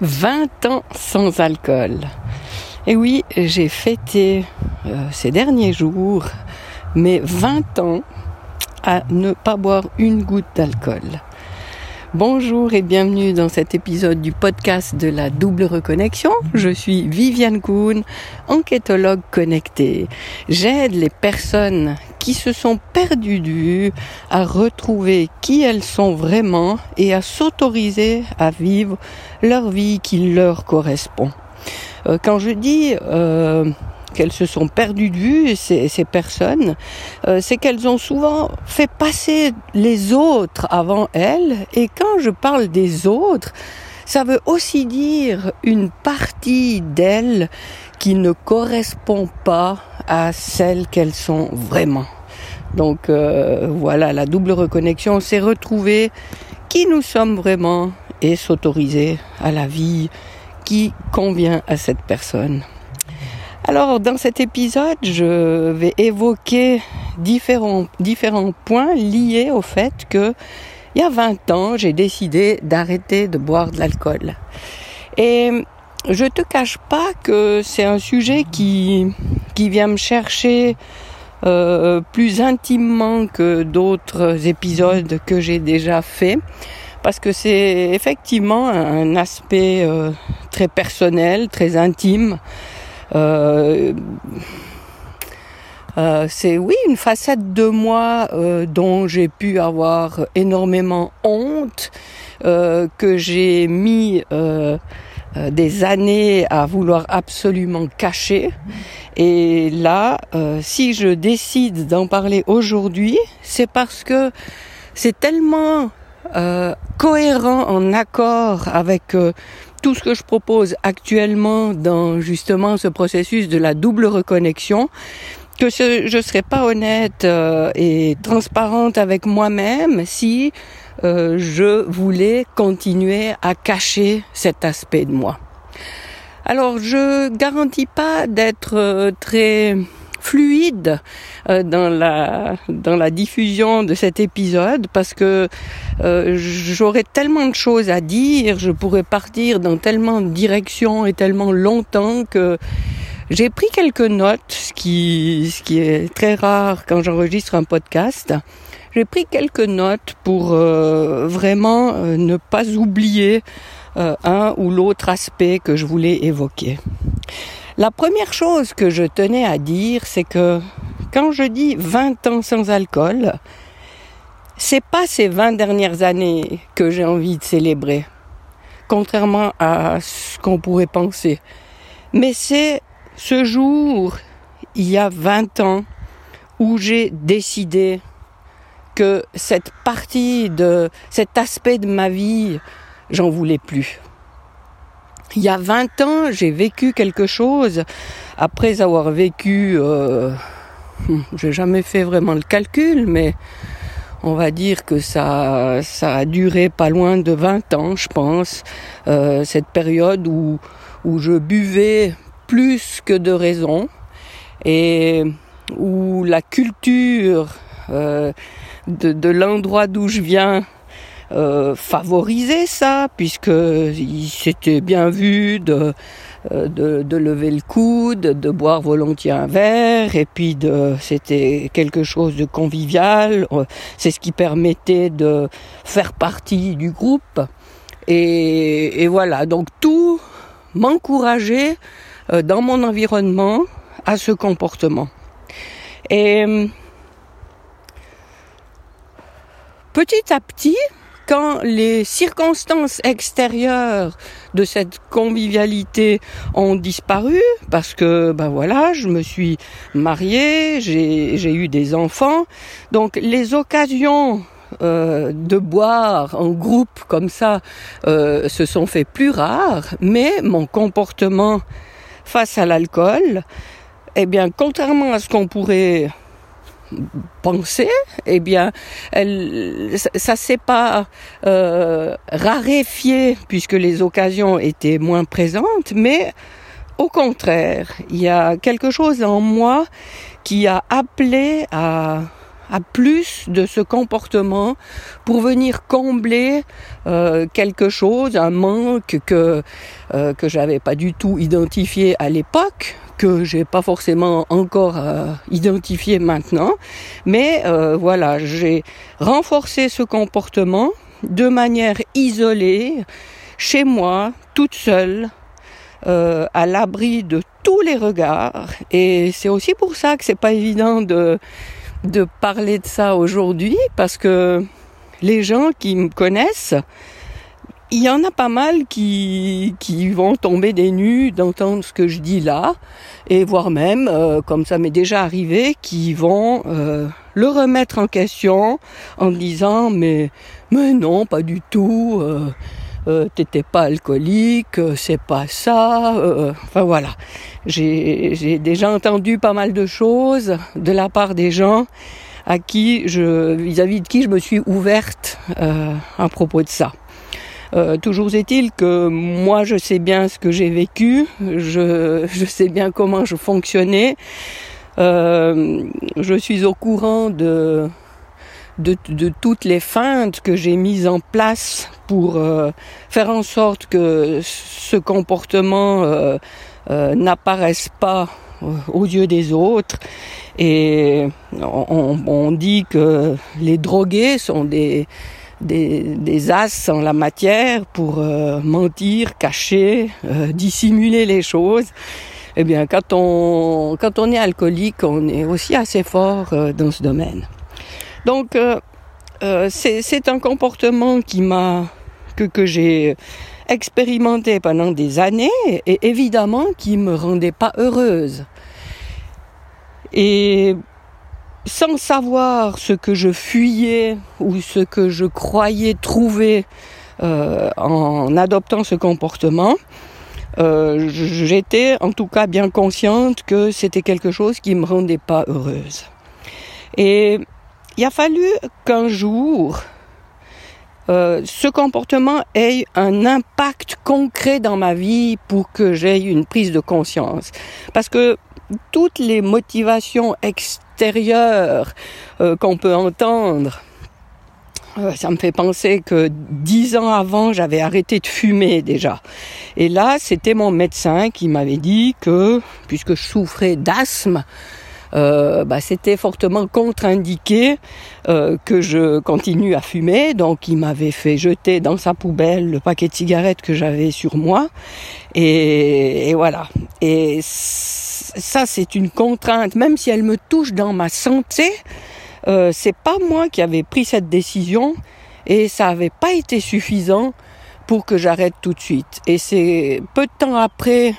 20 ans sans alcool. Et oui, j'ai fêté euh, ces derniers jours mes 20 ans à ne pas boire une goutte d'alcool. Bonjour et bienvenue dans cet épisode du podcast de la double reconnexion. Je suis Viviane Kuhn, enquêtologue connectée. J'aide les personnes qui se sont perdues vue à retrouver qui elles sont vraiment et à s'autoriser à vivre leur vie qui leur correspond. Euh, quand je dis euh, qu'elles se sont perdues de vue, ces, ces personnes, euh, c'est qu'elles ont souvent fait passer les autres avant elles. Et quand je parle des autres, ça veut aussi dire une partie d'elles qui ne correspond pas à celle qu'elles sont vraiment. Donc euh, voilà, la double reconnexion, c'est retrouver qui nous sommes vraiment et s'autoriser à la vie qui convient à cette personne. Alors, dans cet épisode, je vais évoquer différents, différents points liés au fait que, il y a 20 ans, j'ai décidé d'arrêter de boire de l'alcool. Et je te cache pas que c'est un sujet qui, qui vient me chercher euh, plus intimement que d'autres épisodes que j'ai déjà faits parce que c'est effectivement un aspect euh, très personnel, très intime euh, euh, c'est oui une facette de moi euh, dont j'ai pu avoir énormément honte, euh, que j'ai mis euh, des années à vouloir absolument cacher. Et là, si je décide d'en parler aujourd'hui, c'est parce que c'est tellement cohérent, en accord avec tout ce que je propose actuellement dans justement ce processus de la double reconnexion, que je ne serais pas honnête euh, et transparente avec moi-même si euh, je voulais continuer à cacher cet aspect de moi. Alors je garantis pas d'être euh, très fluide euh, dans la dans la diffusion de cet épisode parce que euh, j'aurais tellement de choses à dire, je pourrais partir dans tellement de directions et tellement longtemps que j'ai pris quelques notes, ce qui ce qui est très rare quand j'enregistre un podcast. J'ai pris quelques notes pour euh, vraiment ne pas oublier un ou l'autre aspect que je voulais évoquer. La première chose que je tenais à dire, c'est que quand je dis 20 ans sans alcool, c'est pas ces 20 dernières années que j'ai envie de célébrer, contrairement à ce qu'on pourrait penser. Mais c'est ce jour, il y a 20 ans, où j'ai décidé que cette partie de cet aspect de ma vie, j'en voulais plus. Il y a 20 ans, j'ai vécu quelque chose. Après avoir vécu, euh, j'ai jamais fait vraiment le calcul, mais on va dire que ça, ça a duré pas loin de 20 ans, je pense. Euh, cette période où, où je buvais plus que de raison et où la culture euh, de, l'endroit d'où je viens euh, favoriser ça, puisque il s'était bien vu de, euh, de, lever le coude, de boire volontiers un verre, et puis de, c'était quelque chose de convivial. C'est ce qui permettait de faire partie du groupe. Et voilà, donc tout m'encourageait dans mon environnement à ce comportement. Et petit à petit, quand les circonstances extérieures de cette convivialité ont disparu, parce que ben voilà, je me suis mariée, j'ai eu des enfants, donc les occasions euh, de boire en groupe comme ça euh, se sont fait plus rares, mais mon comportement face à l'alcool, eh bien, contrairement à ce qu'on pourrait penser, eh bien, elle, ça, s'est pas euh, raréfié puisque les occasions étaient moins présentes, mais au contraire, il y a quelque chose en moi qui a appelé à, à plus de ce comportement pour venir combler euh, quelque chose, un manque que euh, que j'avais pas du tout identifié à l'époque, que j'ai pas forcément encore euh, identifié maintenant, mais voilà, j'ai renforcé ce comportement de manière isolée, chez moi, toute seule, à l'abri de tous les regards. Et c'est aussi pour ça que c'est pas évident de de parler de ça aujourd'hui, parce que les gens qui me connaissent, il y en a pas mal qui, qui vont tomber des nues d'entendre ce que je dis là, et voire même, euh, comme ça m'est déjà arrivé, qui vont euh, le remettre en question en disant mais mais non pas du tout, euh, euh, t'étais pas alcoolique, euh, c'est pas ça. euh, enfin voilà, j'ai déjà entendu pas mal de choses de la part des gens à qui je vis-à-vis de qui je me suis ouverte euh, à propos de ça. Euh, toujours est-il que moi je sais bien ce que j'ai vécu, je, je sais bien comment je fonctionnais, Euh, je suis au courant de, de, de toutes les feintes que j'ai mises en place pour euh, faire en sorte que ce comportement euh, euh, n'apparaisse pas euh, aux yeux des autres. Et on, on dit que les drogués sont des, des, des as en la matière pour euh, mentir, cacher, dissimuler les choses. Eh bien, quand on, quand on est alcoolique, on est aussi assez fort dans ce domaine. Donc, euh, euh, c'est un comportement qui m'a que, que j'ai expérimenté pendant des années et évidemment qui me rendait pas heureuse. Et sans savoir ce que je fuyais ou ce que je croyais trouver euh, en adoptant ce comportement, j'étais en tout cas bien consciente que c'était quelque chose qui me rendait pas heureuse. Et il a fallu qu'un jour, euh, ce comportement ait un impact concret dans ma vie pour que j'aie une prise de conscience. Parce que toutes les motivations extérieures euh, qu'on peut entendre, euh, ça me fait penser que dix ans avant, j'avais arrêté de fumer déjà. Et là, c'était mon médecin qui m'avait dit que, puisque je souffrais d'asthme, euh, bah, c'était fortement contre-indiqué euh, que je continue à fumer. Donc, il m'avait fait jeter dans sa poubelle le paquet de cigarettes que j'avais sur moi. Et, voilà. Et ça, c'est une contrainte, même si elle me touche dans ma santé. Euh, c'est pas moi qui avais pris cette décision et ça avait pas été suffisant pour que j'arrête tout de suite. Et c'est peu de temps après,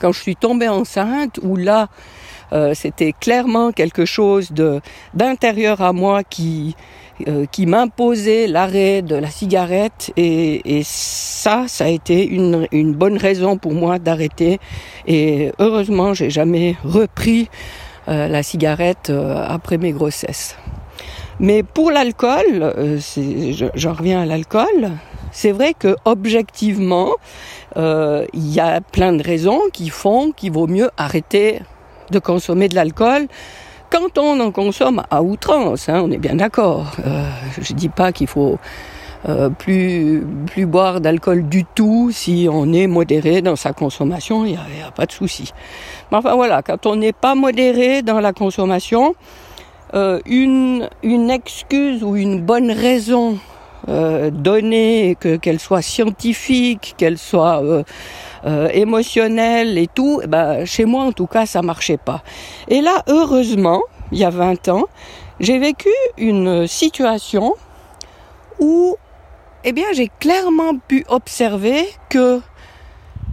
quand je suis tombée enceinte, où là, euh, c'était clairement quelque chose d'intérieur à moi qui euh, qui m'imposait l'arrêt de la cigarette et, ça, ça a été une, une bonne raison pour moi d'arrêter. Et heureusement, j'ai jamais repris euh, la cigarette après mes grossesses. Mais pour l'alcool, j'en reviens à l'alcool, c'est vrai que objectivement, il y a plein de raisons qui font qu'il vaut mieux arrêter de consommer de l'alcool quand on en consomme à outrance, hein, on est bien d'accord. Euh, je dis pas qu'il faut euh, plus plus boire d'alcool du tout si on est modéré dans sa consommation, il n'y a, pas de souci. Mais enfin voilà, quand on n'est pas modéré dans la consommation, euh, une une excuse ou une bonne raison euh, donnée, que qu'elle soit scientifique, qu'elle soit euh, euh, et tout, eh ben, chez moi en tout cas ça marchait pas. Et là, heureusement, il y a 20 ans, j'ai vécu une situation où eh bien, j'ai clairement pu observer que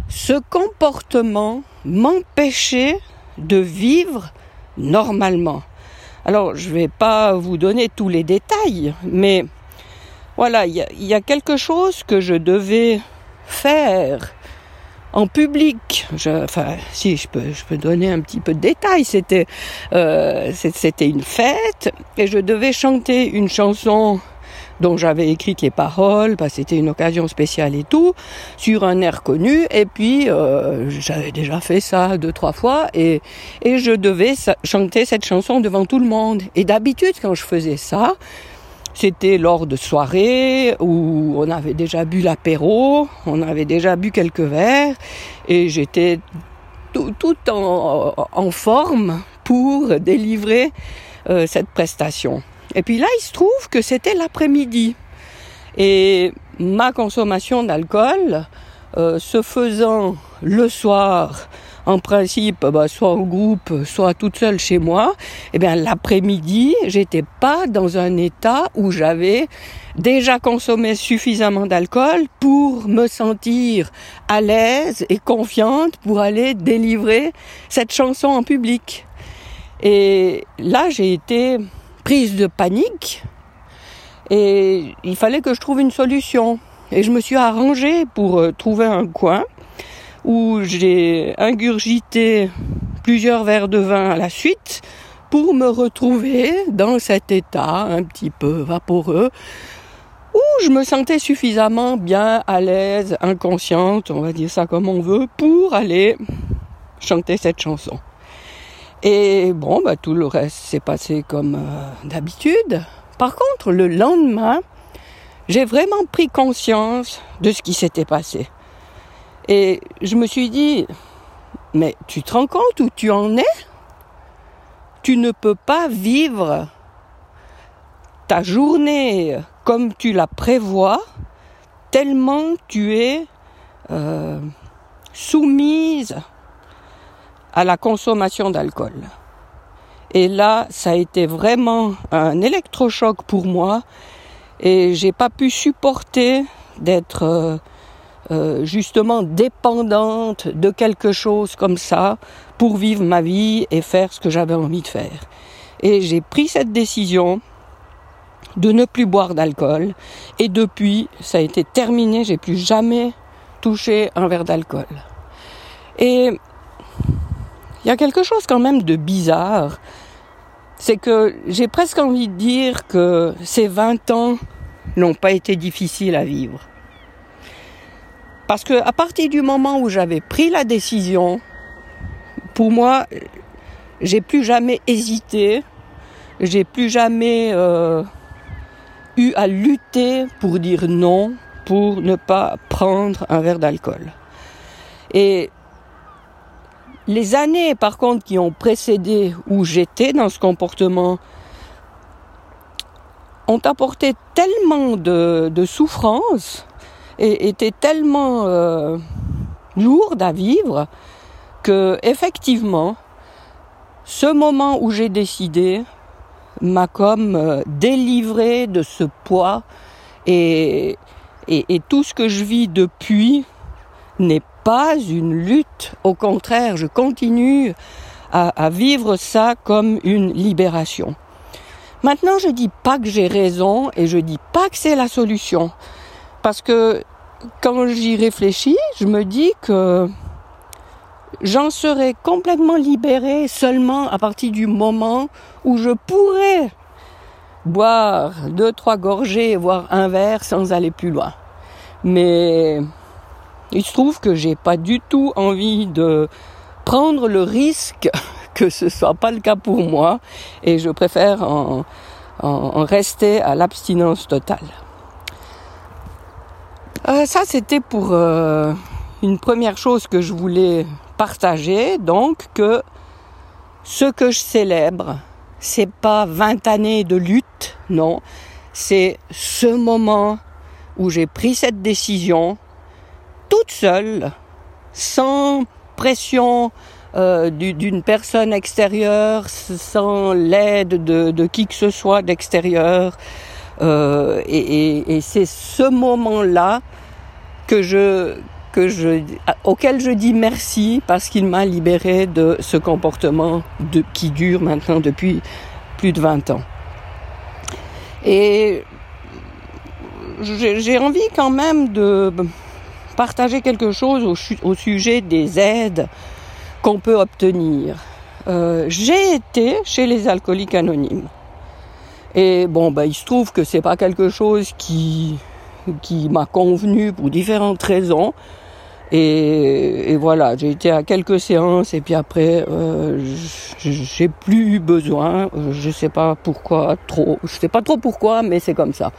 ce comportement m'empêchait de vivre normalement. Alors, je vais pas vous donner tous les détails, mais voilà, il y, a, quelque chose que je devais faire en public. Enfin, si je peux, donner un petit peu de détails. C'était, euh, c'était une fête et je devais chanter une chanson dont j'avais écrit les paroles, parce c'était une occasion spéciale et tout, sur un air connu. Et puis euh, j'avais déjà fait ça deux trois fois et je devais chanter cette chanson devant tout le monde. Et d'habitude quand je faisais ça, c'était lors de soirées où on avait déjà bu l'apéro, on avait déjà bu quelques verres et j'étais tout, en, forme pour délivrer euh, cette prestation. Et puis là, il se trouve que c'était l'après-midi. Et ma consommation d'alcool, euh, se faisant le soir, en principe, bah, soit au groupe, soit toute seule chez moi, eh bien l'après-midi, j'étais pas dans un état où j'avais déjà consommé suffisamment d'alcool pour me sentir à l'aise et confiante pour aller délivrer cette chanson en public. Et là, j'ai été prise de panique et il fallait que je trouve une solution. Et je me suis arrangée pour euh, trouver un coin où j'ai ingurgité plusieurs verres de vin à la suite pour me retrouver dans cet état un petit peu vaporeux où je me sentais suffisamment bien à l'aise, inconsciente, on va dire ça comme on veut, pour aller chanter cette chanson. Et bon, bah, tout le reste s'est passé comme euh, d'habitude. Par contre, le lendemain, j'ai vraiment pris conscience de ce qui s'était passé. Et je me suis dit, mais tu te rends compte où tu en es? Tu ne peux pas vivre ta journée comme tu la prévois tellement tu es euh, soumise à la consommation d'alcool. Et là, ça a été vraiment un électrochoc pour moi et j'ai pas pu supporter d'être euh, euh, justement dépendante de quelque chose comme ça pour vivre ma vie et faire ce que j'avais envie de faire. Et j'ai pris cette décision de ne plus boire d'alcool et depuis ça a été terminé, j'ai plus jamais touché un verre d'alcool. Et il y a quelque chose quand même de bizarre, c'est que j'ai presque envie de dire que ces 20 ans n'ont pas été difficiles à vivre. Parce que à partir du moment où j'avais pris la décision, pour moi, j'ai plus jamais hésité, j'ai plus jamais euh, eu à lutter pour dire non, pour ne pas prendre un verre d'alcool. Et les années, par contre, qui ont précédé où j'étais dans ce comportement, ont apporté tellement de, de souffrance et étaient tellement euh, lourdes à vivre que, effectivement, ce moment où j'ai décidé m'a comme euh, délivré de ce poids et, tout ce que je vis depuis n'est pas une lutte. Au contraire, je continue à, vivre ça comme une libération. Maintenant, je dis pas que j'ai raison et je dis pas que c'est la solution. Parce que quand j'y réfléchis, je me dis que j'en serai complètement libérée seulement à partir du moment où je pourrais boire deux, trois gorgées, voire un verre sans aller plus loin. Mais il se trouve que j'ai pas du tout envie de prendre le risque que ce soit pas le cas pour moi et je préfère en, rester à l'abstinence totale. Euh, ça c'était pour euh, une première chose que je voulais partager, donc que ce que je célèbre, c'est pas 20 années de lutte, non, c'est ce moment où j'ai pris cette décision toute seule, sans pression euh, d'une personne extérieure, sans l'aide de, qui que ce soit d'extérieur. Euh, et, c'est ce moment-là que je, que je, auquel je dis merci parce qu'il m'a libéré de ce comportement qui dure maintenant depuis plus de 20 ans. Et j'ai envie quand même de partager quelque chose au, sujet des aides qu'on peut obtenir. Euh, j'ai été chez les alcooliques anonymes. Et bon, bah, il se trouve que c'est pas quelque chose qui, qui m'a convenu pour différentes raisons. Et, voilà, j'ai été à quelques séances et puis après, euh, j'ai plus besoin. Je sais pas pourquoi trop. Je sais pas trop pourquoi, mais c'est comme ça.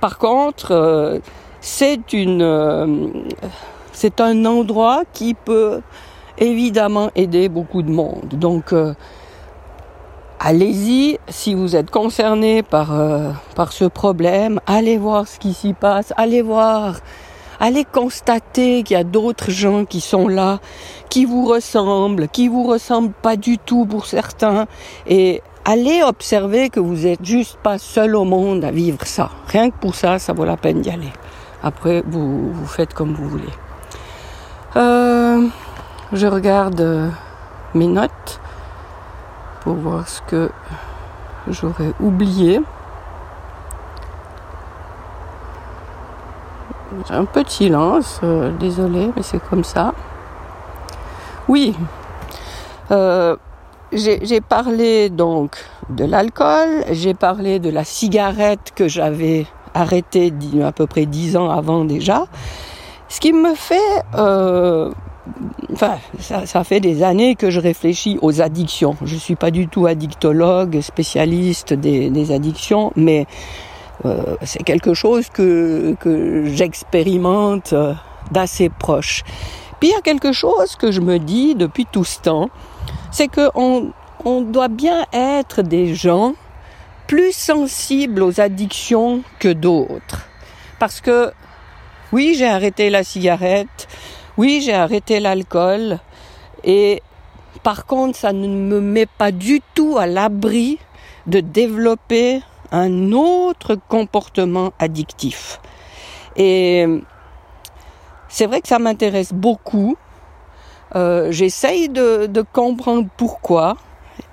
Par contre, euh, c'est une, euh, c'est un endroit qui peut évidemment aider beaucoup de monde. Donc euh, allez-y si vous êtes concerné par euh, par ce problème, allez voir ce qui s'y passe, allez voir allez constater qu'il y a d'autres gens qui sont là, qui vous ressemblent, qui vous ressemblent pas du tout pour certains et allez observer que vous êtes juste pas seul au monde à vivre ça. Rien que pour ça, ça vaut la peine d'y aller. Après, vous, faites comme vous voulez. Euh, je regarde euh, mes notes pour voir ce que j'aurais oublié. Un peu de silence, euh, désolé, mais c'est comme ça. Oui, euh, j'ai parlé donc de l'alcool, j'ai parlé de la cigarette que j'avais arrêtée à peu près dix ans avant déjà. Ce qui me fait euh, enfin, ça, ça, fait des années que je réfléchis aux addictions. Je suis pas du tout addictologue, spécialiste des, addictions, mais euh, c'est quelque chose que, j'expérimente euh, d'assez proche. Puis il y a quelque chose que je me dis depuis tout ce temps, c'est que on, on doit bien être des gens plus sensibles aux addictions que d'autres. Parce que oui, j'ai arrêté la cigarette, oui, j'ai arrêté l'alcool et par contre, ça ne me met pas du tout à l'abri de développer un autre comportement addictif. Et c'est vrai que ça m'intéresse beaucoup. Euh, J'essaye de, comprendre pourquoi.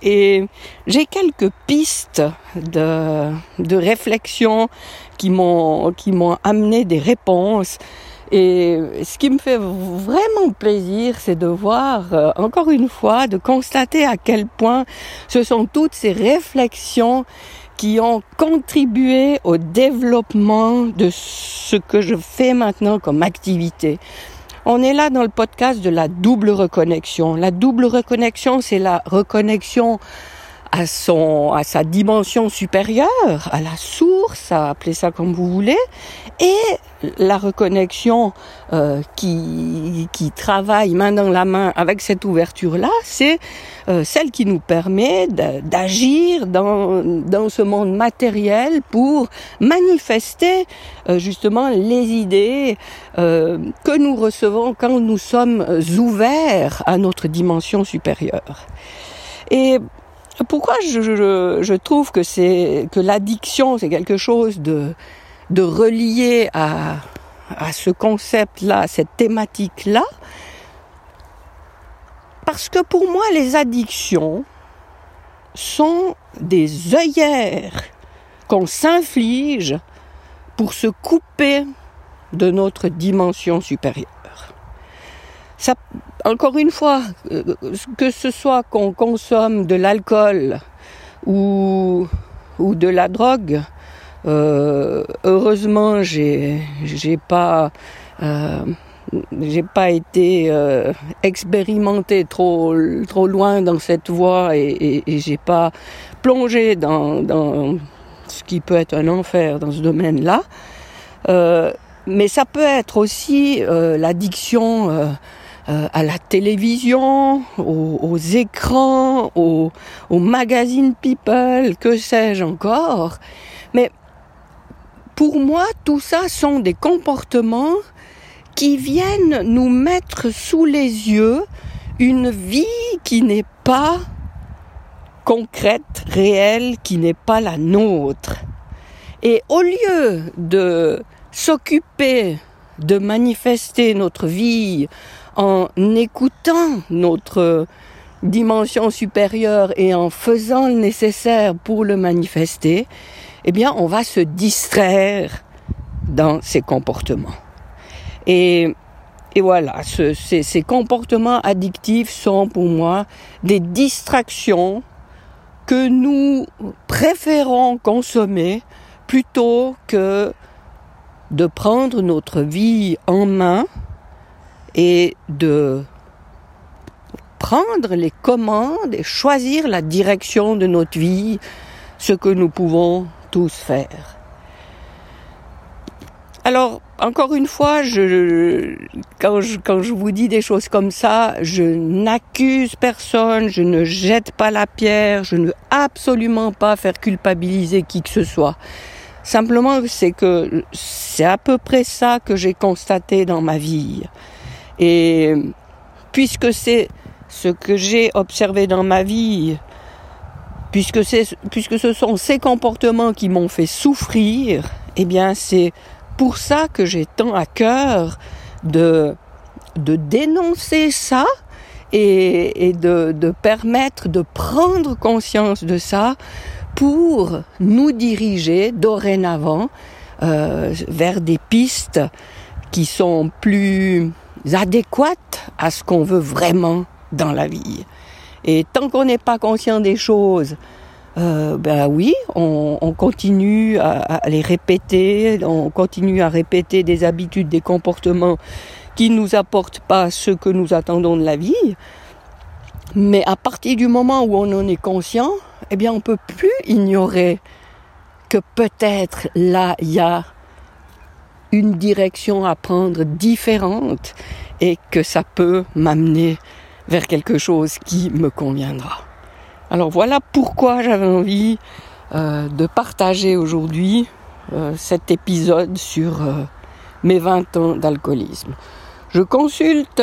Et j'ai quelques pistes de, réflexion qui m'ont amené des réponses et ce qui me fait vraiment plaisir, c'est de voir, euh, encore une fois, de constater à quel point ce sont toutes ces réflexions qui ont contribué au développement de ce que je fais maintenant comme activité. On est là dans le podcast de la double reconnexion. La double reconnexion, c'est la reconnexion à son, à sa dimension supérieure, à la source, à appeler ça comme vous voulez, et la reconnexion euh, qui, qui travaille main dans la main avec cette ouverture-là, c'est euh, celle qui nous permet d'agir dans, dans ce monde matériel pour manifester euh, justement les idées euh, que nous recevons quand nous sommes ouverts à notre dimension supérieure. Et pourquoi je, trouve que c'est que l'addiction c'est quelque chose de de relié à à ce concept-là, à cette thématique-là, parce que pour moi les addictions sont des œillères qu'on s'inflige pour se couper de notre dimension supérieure. Ça, encore une fois, euh, que ce soit qu'on consomme de l'alcool ou, ou de la drogue, euh, heureusement, j'ai, j'ai pas, euh, j'ai pas été euh, expérimenté trop, trop loin dans cette voie et, et, et j'ai pas plongé dans, dans ce qui peut être un enfer dans ce domaine-là. Euh, mais ça peut être aussi euh, l'addiction euh, à la télévision, aux, écrans, aux, magazines People, que sais-je encore. Mais pour moi, tout ça sont des comportements qui viennent nous mettre sous les yeux une vie qui n'est pas concrète, réelle, qui n'est pas la nôtre. Et au lieu de s'occuper de manifester notre vie en écoutant notre dimension supérieure et en faisant le nécessaire pour le manifester, eh bien, on va se distraire dans ces comportements. Et, voilà, ce, ces, ces comportements addictifs sont pour moi des distractions que nous préférons consommer plutôt que de prendre notre vie en main et de prendre les commandes et choisir la direction de notre vie, ce que nous pouvons tous faire. Alors, encore une fois, quand, je, quand je vous dis des choses comme ça, je n'accuse personne, je ne jette pas la pierre, je ne veux absolument pas faire culpabiliser qui que ce soit. Simplement, c'est que c'est à peu près ça que j'ai constaté dans ma vie. Et puisque c'est ce que j'ai observé dans ma vie, puisque, puisque ce sont ces comportements qui m'ont fait souffrir, eh bien c'est pour ça que j'ai tant à cœur de, de dénoncer ça et, de, de permettre de prendre conscience de ça pour nous diriger dorénavant euh, vers des pistes qui sont plus adéquates à ce qu'on veut vraiment dans la vie. Et tant qu'on n'est pas conscient des choses, euh, ben oui, on, on continue à, à, les répéter, on continue à répéter des habitudes, des comportements qui nous apportent pas ce que nous attendons de la vie. Mais à partir du moment où on en est conscient, eh bien, on peut plus ignorer que peut-être là, il y a une direction à prendre différente et que ça peut m'amener vers quelque chose qui me conviendra. Alors voilà pourquoi j'avais envie euh, de partager aujourd'hui euh, cet épisode sur euh, mes 20 ans d'alcoolisme. Je consulte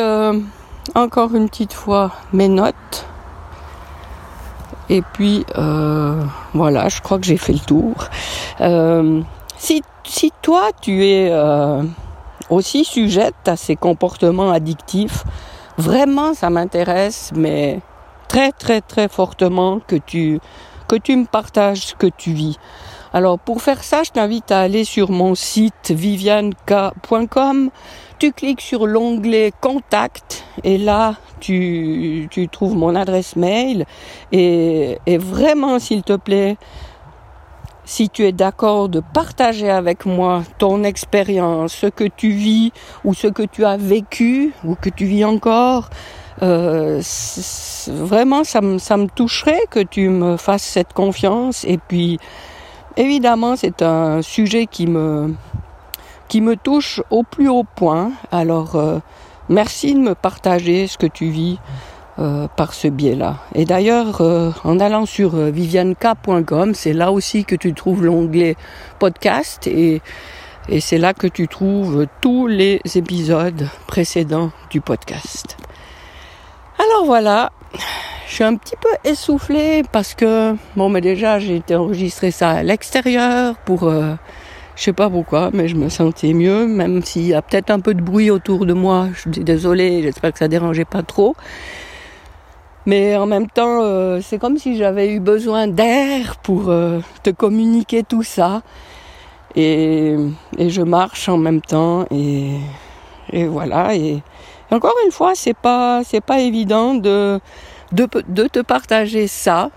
encore une petite fois mes notes. Et puis voilà, je crois que j'ai fait le tour. Euh, si, toi tu es aussi sujette à ces comportements addictifs, vraiment ça m'intéresse, mais très très très fortement que tu que tu me partages ce que tu vis. Alors pour faire ça, je t'invite à aller sur mon site vivianka.com. Tu cliques sur l'onglet Contact et là tu, tu trouves mon adresse mail et, et vraiment s'il te plaît, si tu es d'accord de partager avec moi ton expérience, ce que tu vis ou ce que tu as vécu ou que tu vis encore, euh, vraiment ça me, toucherait que tu me fasses cette confiance. Et puis évidemment c'est un sujet qui me qui me touche au plus haut point. Alors euh, merci de me partager ce que tu vis euh, par ce biais-là. Et d'ailleurs, euh, en allant sur euh, vivianka.com, c'est là aussi que tu trouves l'onglet podcast et, c'est là que tu trouves tous les épisodes précédents du podcast. Alors voilà, je suis un petit peu essoufflée parce que, bon, mais déjà, j'ai été enregistrer ça à l'extérieur pour, euh, je sais pas pourquoi, mais je me sentais mieux, même s'il y a peut-être un peu de bruit autour de moi. Je suis désolée, j'espère que ça dérangeait pas trop. Mais en même temps, euh, c'est comme si j'avais eu besoin d'air pour euh, te communiquer tout ça. Et, et, je marche en même temps et, et voilà. Et, encore une fois, c'est pas c'est pas évident de, de de te partager ça.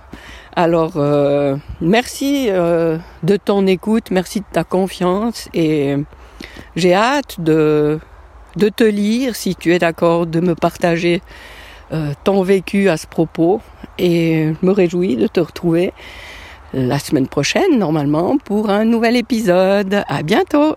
Alors euh, merci euh, de ton écoute, merci de ta confiance et j'ai hâte de de te lire si tu es d'accord de me partager euh, ton vécu à ce propos et je me réjouis de te retrouver la semaine prochaine normalement pour un nouvel épisode. À bientôt.